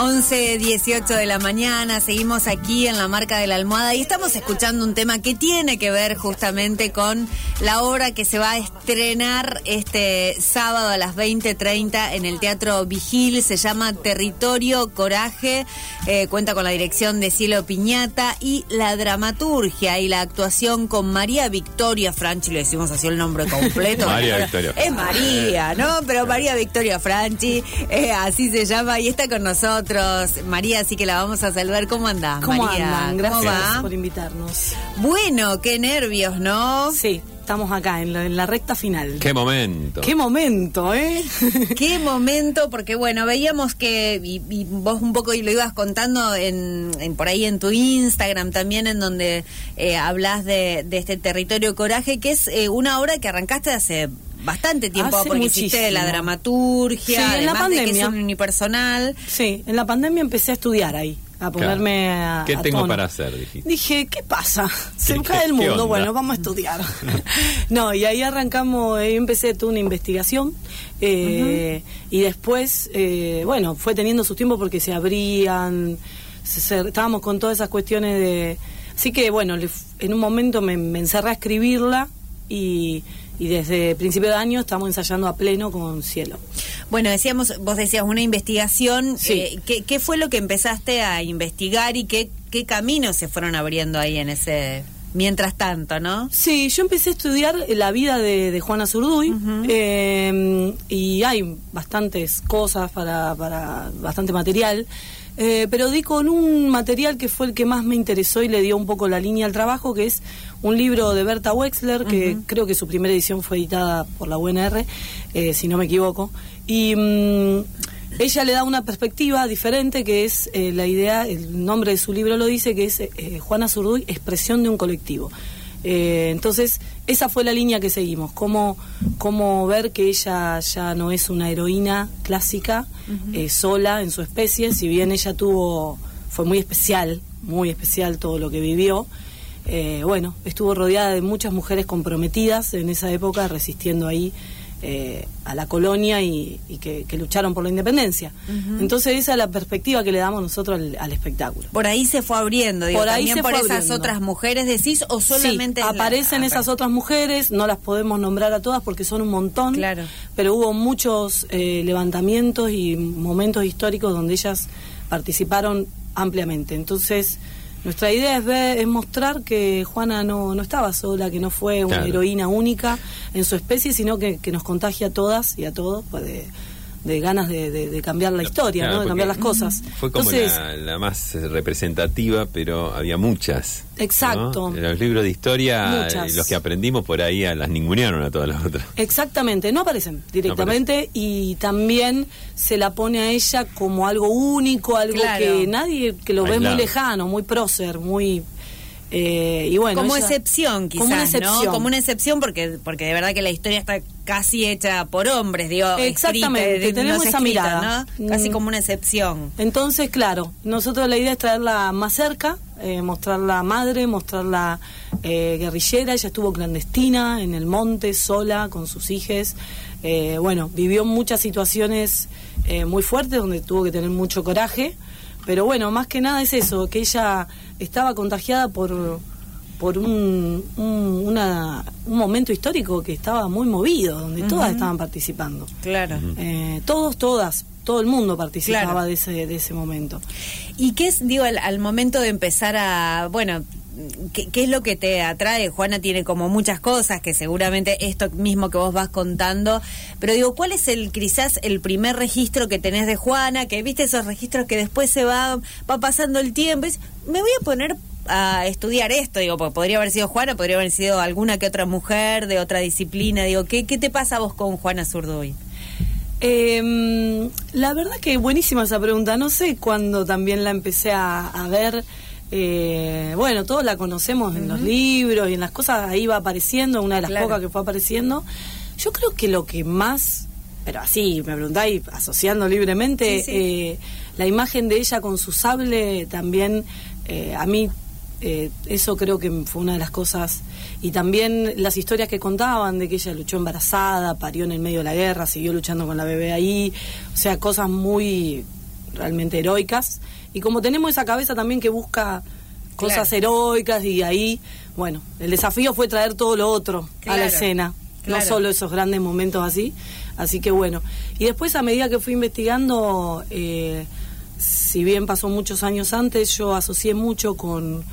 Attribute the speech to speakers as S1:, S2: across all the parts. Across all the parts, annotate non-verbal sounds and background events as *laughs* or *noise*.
S1: 11, 18 de la mañana, seguimos aquí en la marca de la almohada y estamos escuchando un tema que tiene que ver justamente con la obra que se va a estrenar este sábado a las 20.30 en el Teatro Vigil, se llama Territorio Coraje, eh, cuenta con la dirección de Cielo Piñata y la dramaturgia y la actuación con María Victoria Franchi, le decimos así el nombre completo. *laughs*
S2: María Victoria.
S1: Es María, ¿no? Pero María Victoria Franchi, eh, así se llama y está con nosotros. María, así que la vamos a saludar. ¿Cómo andás,
S3: ¿Cómo
S1: María?
S3: andan? Gracias por invitarnos.
S1: Bueno, qué nervios, ¿no?
S3: Sí, estamos acá en la, en la recta final.
S2: Qué momento.
S3: Qué momento, ¿eh? *laughs*
S1: Qué momento, porque bueno, veíamos que, y, y vos un poco y lo ibas contando en, en por ahí en tu Instagram también, en donde eh, hablas de, de este territorio coraje, que es eh, una obra que arrancaste hace bastante tiempo,
S3: Hace
S1: porque hiciste
S3: muchísimo.
S1: la dramaturgia,
S3: Sí, en la
S1: de que es
S3: pandemia.
S1: un unipersonal.
S3: Sí, en la pandemia empecé a estudiar ahí, a ponerme a,
S2: ¿Qué
S3: a
S2: tengo
S3: tono.
S2: para hacer? Dijiste.
S3: Dije, ¿qué pasa? Se
S2: ¿Qué-
S3: cae
S2: qué-
S3: el mundo,
S2: onda?
S3: bueno, vamos a estudiar. *laughs* no, y ahí arrancamos, ahí empecé toda una investigación eh, y después, eh, bueno, fue teniendo su tiempo porque se abrían, se- se- estábamos con todas esas cuestiones de... Así que, bueno, le f- en un momento me, me encerré a escribirla y, y desde principio de año estamos ensayando a pleno con Cielo.
S1: Bueno, decíamos, vos decías una investigación.
S3: Sí.
S1: eh, ¿qué, qué fue lo que empezaste a investigar y qué, qué caminos se fueron abriendo ahí en ese mientras tanto, no?
S3: Sí, yo empecé a estudiar la vida de, de Juana Zurduy eh, y hay bastantes cosas para, para bastante material, eh, pero di con un material que fue el que más me interesó y le dio un poco la línea al trabajo, que es un libro de Berta Wexler, que creo que su primera edición fue editada por la UNR, eh, si no me equivoco, y... mm, ella le da una perspectiva diferente que es eh, la idea, el nombre de su libro lo dice, que es eh, Juana Zurduy, expresión de un colectivo. Eh, entonces, esa fue la línea que seguimos, cómo, cómo ver que ella ya no es una heroína clásica, sola en su especie, si bien ella tuvo, fue muy especial, muy especial todo lo que vivió. bueno, estuvo rodeada de muchas mujeres comprometidas en esa época, resistiendo ahí eh, a la colonia y, y que, que lucharon por la independencia. Entonces esa es la perspectiva que le damos nosotros al, al espectáculo.
S1: Por ahí se fue abriendo, digo,
S3: Por ahí
S1: también
S3: se
S1: por
S3: fue
S1: esas
S3: abriendo.
S1: otras mujeres decís o solamente
S3: Sí,
S1: es la-
S3: aparecen
S1: ah,
S3: esas otras mujeres, no las podemos nombrar a todas porque son un montón,
S1: Claro.
S3: pero hubo muchos eh, levantamientos y momentos históricos donde ellas participaron ampliamente. Entonces, nuestra idea es, ver, es mostrar que Juana no, no estaba sola, que no fue una
S2: Claro.
S3: heroína única en su especie, sino que, que nos contagia a todas y a todos pues, de, de ganas de, de- de cambiar la historia,
S2: Claro,
S3: ¿no? de cambiar las cosas.
S2: Fue como
S3: Entonces,
S2: la, la más representativa, pero había muchas. ¿no?
S3: Exacto.
S2: En los libros de historia,
S3: Muchas.
S2: los que aprendimos por ahí a las ningunearon a todas las otras.
S3: Exactamente, no aparecen directamente y también se la pone a ella como algo único, algo
S1: Claro.
S3: que nadie, que lo ve muy lejano, muy prócer, muy... eh, y bueno,
S1: como
S3: ella-
S1: excepción quizás,
S3: como una excepción.
S1: ¿no? Como una excepción porque porque de verdad que la historia está casi hecha por hombres, digo,
S3: Exactamente,
S1: escrita,
S3: tenemos
S1: no
S3: esa
S1: escrita,
S3: mirada.
S1: ¿no? Casi
S3: Mm.
S1: como una excepción.
S3: Entonces, claro, nosotros la idea es traerla más cerca, eh, mostrarla madre, mostrarla eh, guerrillera. Ella estuvo clandestina en el monte, sola, con sus hijos. Eh, bueno, vivió muchas situaciones eh, muy fuertes donde tuvo que tener mucho coraje. Pero bueno, más que nada es eso, que ella estaba contagiada por por un, un, una- un momento histórico que estaba muy movido, donde todas estaban participando.
S1: Claro.
S3: Eh, todos, todas, todo el mundo participaba
S1: Claro.
S3: de ese de ese momento.
S1: ¿Y qué es, digo, al, al momento de empezar a, bueno, ¿qué, es lo que te atrae? Juana tiene como muchas cosas que seguramente esto mismo que vos vas contando, pero digo, ¿cuál es el quizás el primer registro que tenés de Juana? Que viste esos registros que después se va, va pasando el tiempo, y me voy a poner a estudiar esto, digo, porque podría haber sido Juana, podría haber sido alguna que otra mujer de otra disciplina, digo, ¿qué, qué te pasa vos con Juana Zurduy?
S3: Eh, la verdad que buenísima esa pregunta. No sé cuándo también la empecé a ver. Eh, bueno, todos la conocemos en los libros y en las cosas ahí va apareciendo, una de las
S1: Claro.
S3: pocas que fue apareciendo. Yo creo que lo que más, pero así me preguntáis, asociando libremente,
S1: Sí, sí.
S3: eh, la imagen de ella con su sable también, eh, a mí eh, eso creo que fue una de las cosas. Y también las historias que contaban de que ella luchó embarazada, parió en el medio de la guerra, siguió luchando con la bebé ahí. O sea, cosas muy realmente heroicas. Y como tenemos esa cabeza también que busca cosas heroicas y ahí, bueno, el desafío fue traer todo lo otro a la escena, no solo esos grandes momentos así. Así que bueno, y después a medida que fui investigando, eh, si bien pasó muchos años antes, yo asocié mucho con,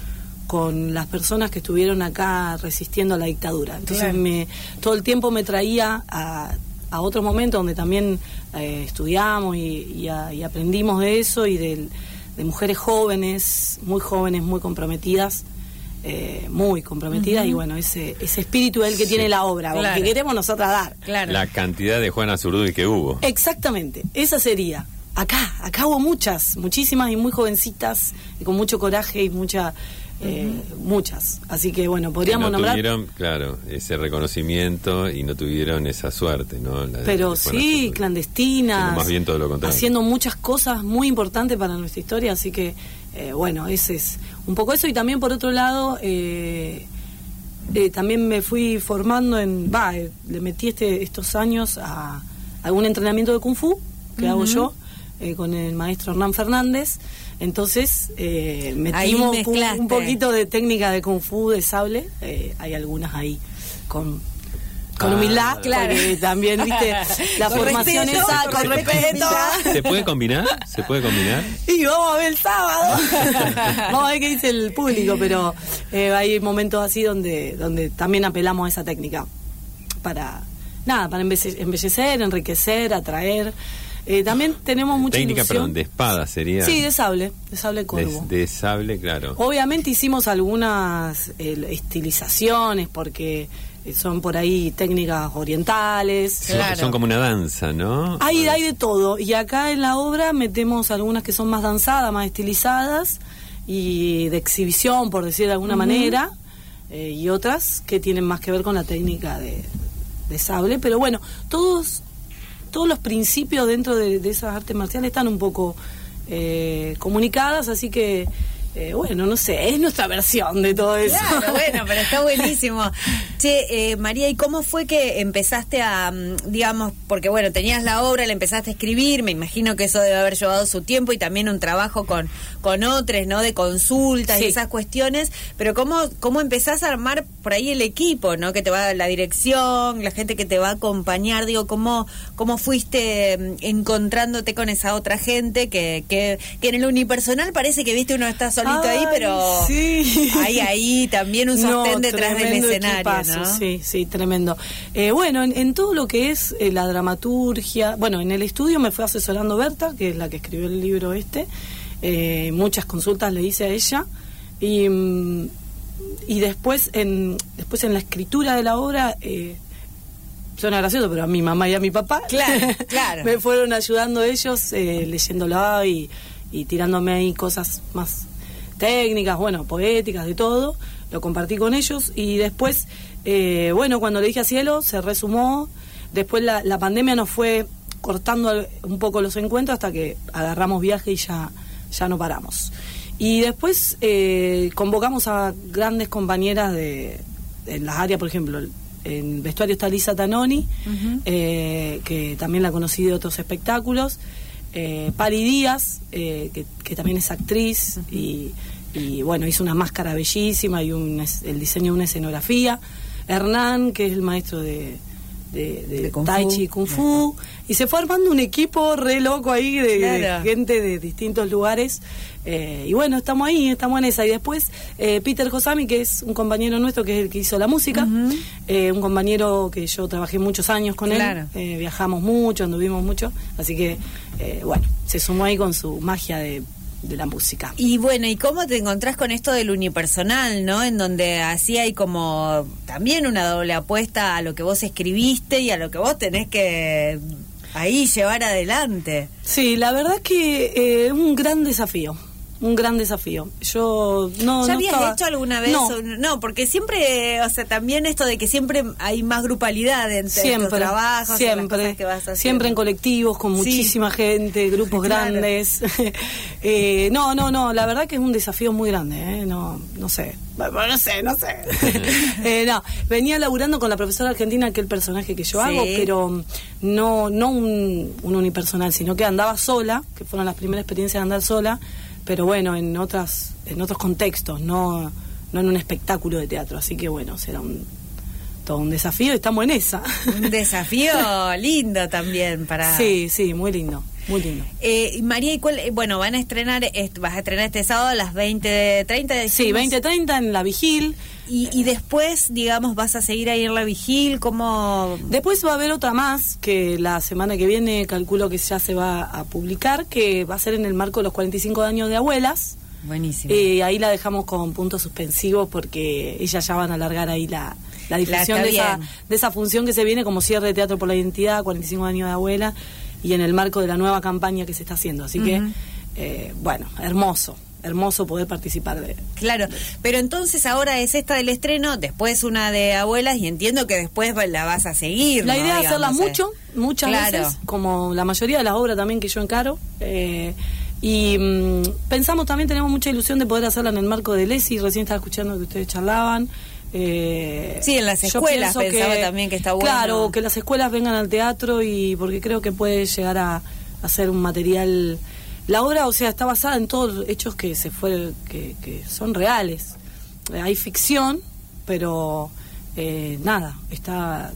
S3: con las personas que estuvieron acá resistiendo a la dictadura. Entonces me, todo el tiempo me traía a, a otro momento donde también eh, estudiamos y, aprendimos de eso y de, mujeres jóvenes, muy jóvenes, muy comprometidas. Eh, muy comprometidas y bueno, ese, ese espíritu es el que tiene la obra, que queremos nosotras dar.
S2: La cantidad de Juana Zurduy que hubo.
S3: Exactamente, esa sería acá, acá hubo muchas, muchísimas y muy jovencitas, y con mucho coraje y mucha, eh, muchas. Así que bueno, podríamos
S2: no
S3: nombrar.
S2: tuvieron, claro, ese reconocimiento y no tuvieron esa suerte, ¿no?
S3: Pero sí, clandestinas.
S2: Más bien todo lo contrario.
S3: Haciendo muchas cosas muy importantes para nuestra historia, así que eh, bueno, ese es un poco eso. Y también por otro lado, eh, también me fui formando en. Va, le metí este, estos años a algún entrenamiento de Kung Fu que hago yo eh, con el maestro Hernán Fernández. Entonces eh, metimos un, poquito de técnica de kung fu, de sable. Eh, hay algunas ahí con con ah, humildad, claro. también, viste, *laughs* la formación esa, con respeto.
S2: ¿Se puede combinar? ¿Se puede combinar? *laughs*
S3: Y vamos a ver el sábado. *laughs* vamos a ver qué dice el público, pero eh, hay momentos así donde, donde también apelamos a esa técnica para, nada, para embellecer, enriquecer, atraer. Eh, también tenemos mucha
S2: Técnica, perdón, de espada sería.
S3: Sí, de sable, de sable corvo.
S2: De, sable, claro.
S3: Obviamente hicimos algunas eh, estilizaciones porque eh, son por ahí técnicas orientales.
S2: Son, como una danza, ¿no?
S3: Hay, hay de todo. Y acá en la obra metemos algunas que son más danzadas, más estilizadas y de exhibición, por decir de alguna manera, y otras que tienen más que ver con la técnica de, de sable. Pero bueno, todos todos los principios dentro de, esas artes marciales están un poco eh, comunicadas, así que eh, bueno, no sé, es nuestra versión de todo eso.
S1: Claro, *laughs* bueno, pero está buenísimo. Che, eh, María, ¿y cómo fue que empezaste a, mm, digamos, porque bueno, tenías la obra, la empezaste a escribir, me imagino que eso debe haber llevado su tiempo y también un trabajo con, con otros, ¿no? De consultas y esas cuestiones, pero ¿cómo, ¿cómo empezás a armar por ahí el equipo, ¿no? Que te va a la dirección, la gente que te va a acompañar, digo, ¿cómo, cómo fuiste mm, encontrándote con esa otra gente que, que, que en el unipersonal parece que, viste, uno está solo ahí, pero
S3: sí.
S1: hay ahí también un sostén detrás del escenario, ¿no?
S3: Sí, sí, tremendo. Eh, bueno, en, todo lo que es eh, la dramaturgia, bueno, en el estudio me fue asesorando Berta, que es la que escribió el libro este, eh, muchas consultas le hice a ella, y, mm, y después, en, después en la escritura de la obra... suena gracioso, pero a mi mamá y a mi papá
S1: claro, *laughs* claro.
S3: me fueron ayudando ellos leyéndolo y, y tirándome ahí cosas más técnicas, bueno, poéticas, de todo, lo compartí con ellos y después, eh, bueno, cuando le dije a Cielo, se resumó, después la, la pandemia nos fue cortando un poco los encuentros hasta que agarramos viaje y ya, ya no paramos. Y después eh, convocamos a grandes compañeras de, en las áreas, por ejemplo, en vestuario está Lisa Tanoni, eh, que también la conocí de otros espectáculos eh, Pali Díaz, eh, que, también es actriz y, bueno, hizo una máscara bellísima y un, el diseño de una escenografía. Hernán, que es el maestro de, de, Tai Chi Kung Fu, y se fue armando un equipo re loco ahí de, gente de distintos lugares. Eh, y bueno, estamos ahí, estamos en esa. Y después eh, Peter Josami, que es un compañero nuestro, que es el que hizo la música, eh, un compañero que yo trabajé muchos años con él, viajamos mucho, anduvimos mucho, así que bueno, se sumó ahí con su magia de de la música.
S1: Y bueno, ¿y cómo te encontrás con esto del unipersonal, no? En donde así hay como también una doble apuesta a lo que vos escribiste y a lo que vos tenés que ahí llevar adelante.
S3: Sí, la verdad que es un gran desafío. Un gran desafío. Yo no.
S1: ¿Ya
S3: no
S1: habías
S3: estaba-
S1: hecho alguna vez?
S3: No,
S1: o- No, porque siempre, o sea, también esto de que siempre hay más grupalidad entre
S3: siempre,
S1: trabajos, en las
S3: siempre,
S1: cosas que vas haciendo.
S3: siempre en colectivos con
S1: Sí.
S3: muchísima gente, grupos
S1: Claro.
S3: grandes. *laughs* Eh, no, no, no, la verdad que es un desafío muy grande, ¿eh? no, no sé, no sé, no sé. *laughs* *laughs* Eh, no, venía laburando con la profesora argentina que el personaje que yo
S1: Sí.
S3: hago, pero no, no un, un unipersonal, sino que andaba sola, que fueron las primeras experiencias de andar sola, pero bueno, en otras, en otros contextos, no, no en un espectáculo de teatro, así que bueno, será un todo un desafío. Y estamos en esa.
S1: Un desafío lindo también para... *laughs*
S3: Sí, sí, muy lindo, muy lindo.
S1: Eh, María, ¿y cuál? eh, Bueno, van a estrenar, est- vas a estrenar este sábado a las 20.30.
S3: Sí,
S1: dijimos.
S3: 20.30 en la Vigil.
S1: Y, y después, digamos, vas a seguir ahí en la vigil, ¿cómo...?
S3: Después va a haber otra más que la semana que viene calculo que ya se va a publicar, que va a ser en el marco de los 45 años de abuelas.
S1: Buenísimo.
S3: Eh, ahí la dejamos con puntos suspensivos porque ellas ya van a alargar ahí la, la difusión de esa, de esa función que se viene como cierre de Teatro por la Identidad, 45 años de abuela, y en el marco de la nueva campaña que se está haciendo. Así que, eh, bueno, hermoso, hermoso poder participar de...
S1: Claro, pero entonces ahora es esta del estreno, después una de abuelas y entiendo que después la vas a seguir.
S3: La
S1: ¿no?
S3: idea es hacerla
S1: Digamos, eh.
S3: mucho, muchas
S1: Claro.
S3: veces, como la mayoría de las obras también que yo encaro. eh, y mm, pensamos también, tenemos mucha ilusión de poder hacerla en el marco de Lesi, recién estaba escuchando que ustedes charlaban. Eh,
S1: Sí, en las escuelas pensaba también que está bueno.
S3: Claro, que las escuelas vengan al teatro y porque creo que puede llegar a, a ser un material... La obra, o sea, está basada en todos los hechos que se fue, que, que son reales. Eh, hay ficción, pero eh, nada, está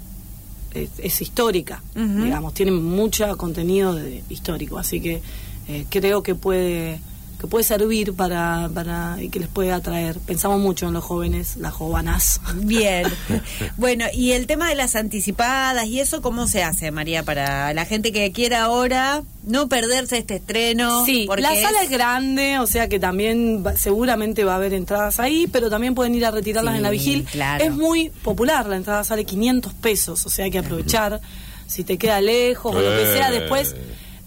S3: es, es histórica, digamos, tiene mucho contenido de- histórico, así que eh, creo que puede que puede servir para, para y que les puede atraer. Pensamos mucho en los jóvenes, las jóvenes.
S1: Bien. *laughs* Bueno, y el tema de las anticipadas y eso, ¿cómo se hace, María, para la gente que quiera ahora no perderse este estreno?
S3: Sí, la sala
S1: es-
S3: es grande, o sea que también va- seguramente va a haber entradas ahí, pero también pueden ir a retirarlas
S1: Sí,
S3: en la vigil.
S1: claro.
S3: Es muy popular, la entrada sale 500 pesos, o sea hay que aprovechar. Si te queda lejos o lo que sea, después...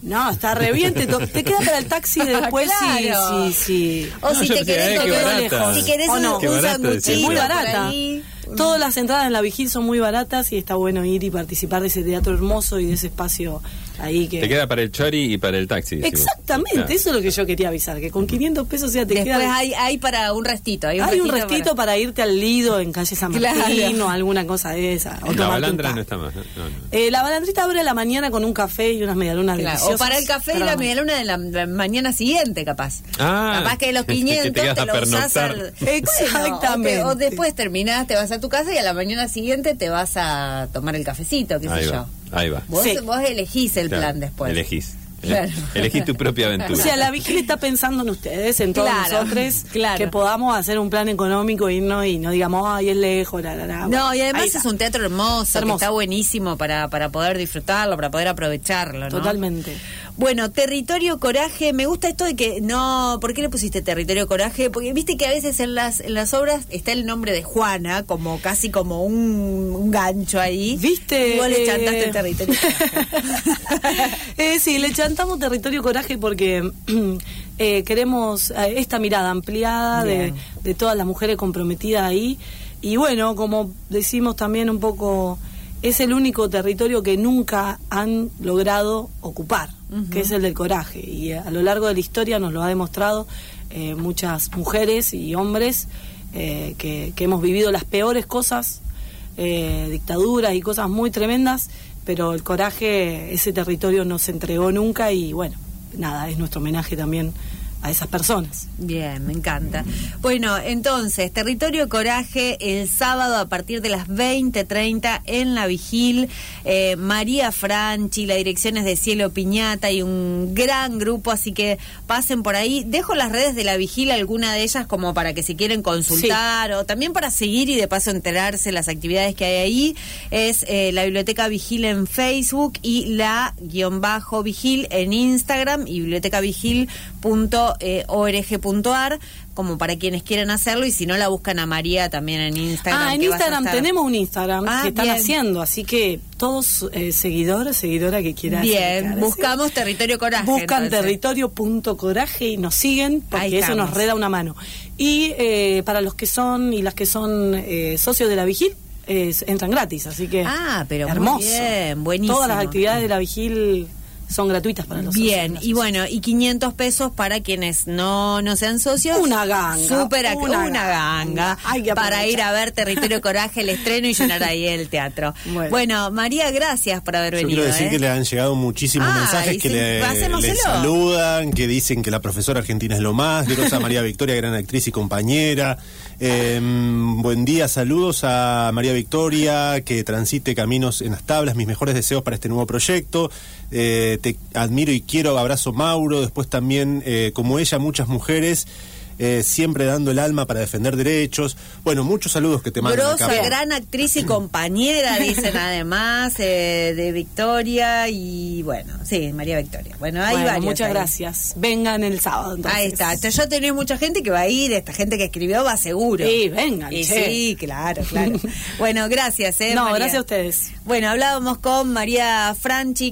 S3: No, está re bien, te, te queda para el taxi *laughs* después,
S1: Claro.
S3: sí, sí, sí.
S1: O
S2: No,
S1: si te querés
S2: barata.
S1: lejos. Si querés
S3: ¿O
S1: un,
S3: no?
S2: Qué
S1: un
S2: barata
S1: sanguchito
S2: decís.
S3: muy
S1: por
S3: barata.
S1: ahí.
S3: Todas las entradas en la vigil son muy baratas y está bueno ir y participar de ese teatro hermoso y de ese espacio ahí que...
S2: Te queda para el chori y para el taxi. decimos.
S3: Exactamente,
S2: Claro.
S3: eso es lo que yo quería avisar, que con 500 pesos ya te
S1: Después
S3: queda...
S1: hay, hay para un restito. Hay un
S3: Hay un
S1: restito,
S3: restito para... irte al Lido en calle San
S1: Claro.
S3: Martín o alguna cosa de esa. o
S2: La balandra no está más. ¿no? No.
S3: Eh, la balandrita abre a la mañana con un café y unas medialunas
S1: Claro,
S3: deliciosas.
S1: o para el café y la medialuna de la, la mañana siguiente, capaz.
S2: Ah,
S1: capaz que los *laughs*
S2: que te
S1: 500
S2: quedas
S1: te,
S2: a
S1: lo usás al...
S3: Exactamente.
S1: Te- o después terminás, te vas a tu casa y a la mañana siguiente te vas a tomar el cafecito, qué
S2: Ahí
S1: sé
S2: va,
S1: yo.
S2: ahí va.
S1: Vos,
S3: Sí.
S1: vos elegís el
S2: Claro,
S1: plan después.
S2: Elegís.
S1: Claro.
S2: Elegís tu propia aventura.
S3: O sea, la vigil está pensando en ustedes, en todos
S1: Claro,
S3: nosotros,
S1: claro.
S3: que podamos hacer un plan económico, irnos y no digamos, ay, es lejos, la, la, la.
S1: No, y
S3: Ahí
S1: además
S3: está.
S1: es un teatro hermoso,
S3: Hermoso.
S1: que está buenísimo para, para poder disfrutarlo, para poder aprovecharlo, ¿no?
S3: Totalmente.
S1: Bueno, territorio coraje, me gusta esto de que no, ¿por qué le pusiste territorio coraje? Porque viste que a veces en las en las obras está el nombre de Juana, como casi como un, un gancho ahí.
S3: ¿Viste?
S1: Vos le
S3: Eh,
S1: chantaste territorio coraje. *laughs*
S3: eh, sí, le chantamos territorio coraje porque *clears throat* eh, queremos eh, esta mirada ampliada de, de todas las mujeres comprometidas ahí. Y bueno, como decimos también un poco, es el único territorio que nunca han logrado ocupar, que es el del coraje. Y eh, a lo largo de la historia nos lo ha demostrado eh, muchas mujeres y hombres eh, que, que hemos vivido las peores cosas dictaduras y cosas muy tremendas, pero el coraje, ese territorio no se entregó nunca y bueno, nada, es nuestro homenaje también a esas personas.
S1: Bien, me encanta. Bueno, entonces, Territorio Coraje, el sábado a partir de las 20.30 en La Vigil. Eh, María Franchi, la dirección es de Cielo Piñata y un gran grupo, así que pasen por ahí. Dejo las redes de La Vigil, alguna de ellas, como para que si quieren consultar o también para seguir y de paso enterarse las actividades que hay ahí. Es eh, la Biblioteca Vigil en Facebook y la guion bajo Vigil en Instagram y bibliotecavigil.com teatro.org.ar como para quienes quieran hacerlo y si no la buscan a María también en Instagram.
S3: Ah, en Instagram
S1: estar-
S3: tenemos un Instagram
S1: Ah,
S3: que están
S1: bien.
S3: haciendo, así que todos eh, seguidores, seguidora que quieran
S1: Bien, buscamos Territorio Coraje.
S3: Buscan territorio.coraje y nos siguen porque eso nos reda una mano. Y eh, para los que son y las que son eh, socios de la Vigil, eh, entran gratis, así que
S1: Ah, pero muy
S3: hermoso.
S1: bien, buenísimo.
S3: Todas las actividades de la Vigil son gratuitas para los
S1: Bien,
S3: socios.
S1: y bueno, y 500 pesos para quienes no, no sean socios.
S3: Una ganga,
S1: Súper ac-
S3: una
S1: una,
S3: ganga.
S1: para ir a ver Territorio Coraje, el estreno y llenar ahí el teatro. *laughs*
S3: Bueno.
S1: Bueno, María, gracias por haber
S4: Yo
S1: venido.
S4: quiero decir
S1: ¿eh?
S4: que le han llegado muchísimos
S1: Ay,
S4: mensajes que
S1: sí,
S4: le, saludan, que dicen que la profesora argentina es lo más, María Victoria, gran actriz y compañera. Eh, buen día, saludos a María Victoria, que transite caminos en las tablas, mis mejores deseos para este nuevo proyecto. Eh, te admiro y quiero, abrazo Mauro, después también, eh, como ella, muchas mujeres. eh, siempre dando el alma para defender derechos. Bueno, muchos saludos que te mandan
S1: Grosa,
S4: acá.
S1: gran actriz y compañera, dicen además, eh, de Victoria y bueno, sí, María Victoria. Bueno, hay
S3: Bueno,
S1: varios
S3: muchas
S1: ahí.
S3: gracias. Vengan el sábado. Entonces.
S1: Ahí está. Entonces, yo tenía mucha gente que va a ir, esta gente que escribió va seguro.
S3: Sí, vengan,
S1: Y
S3: che.
S1: sí, claro, claro. *laughs* bueno, gracias, eh.
S3: No,
S1: María.
S3: gracias a ustedes.
S1: Bueno, hablábamos con María Franchi.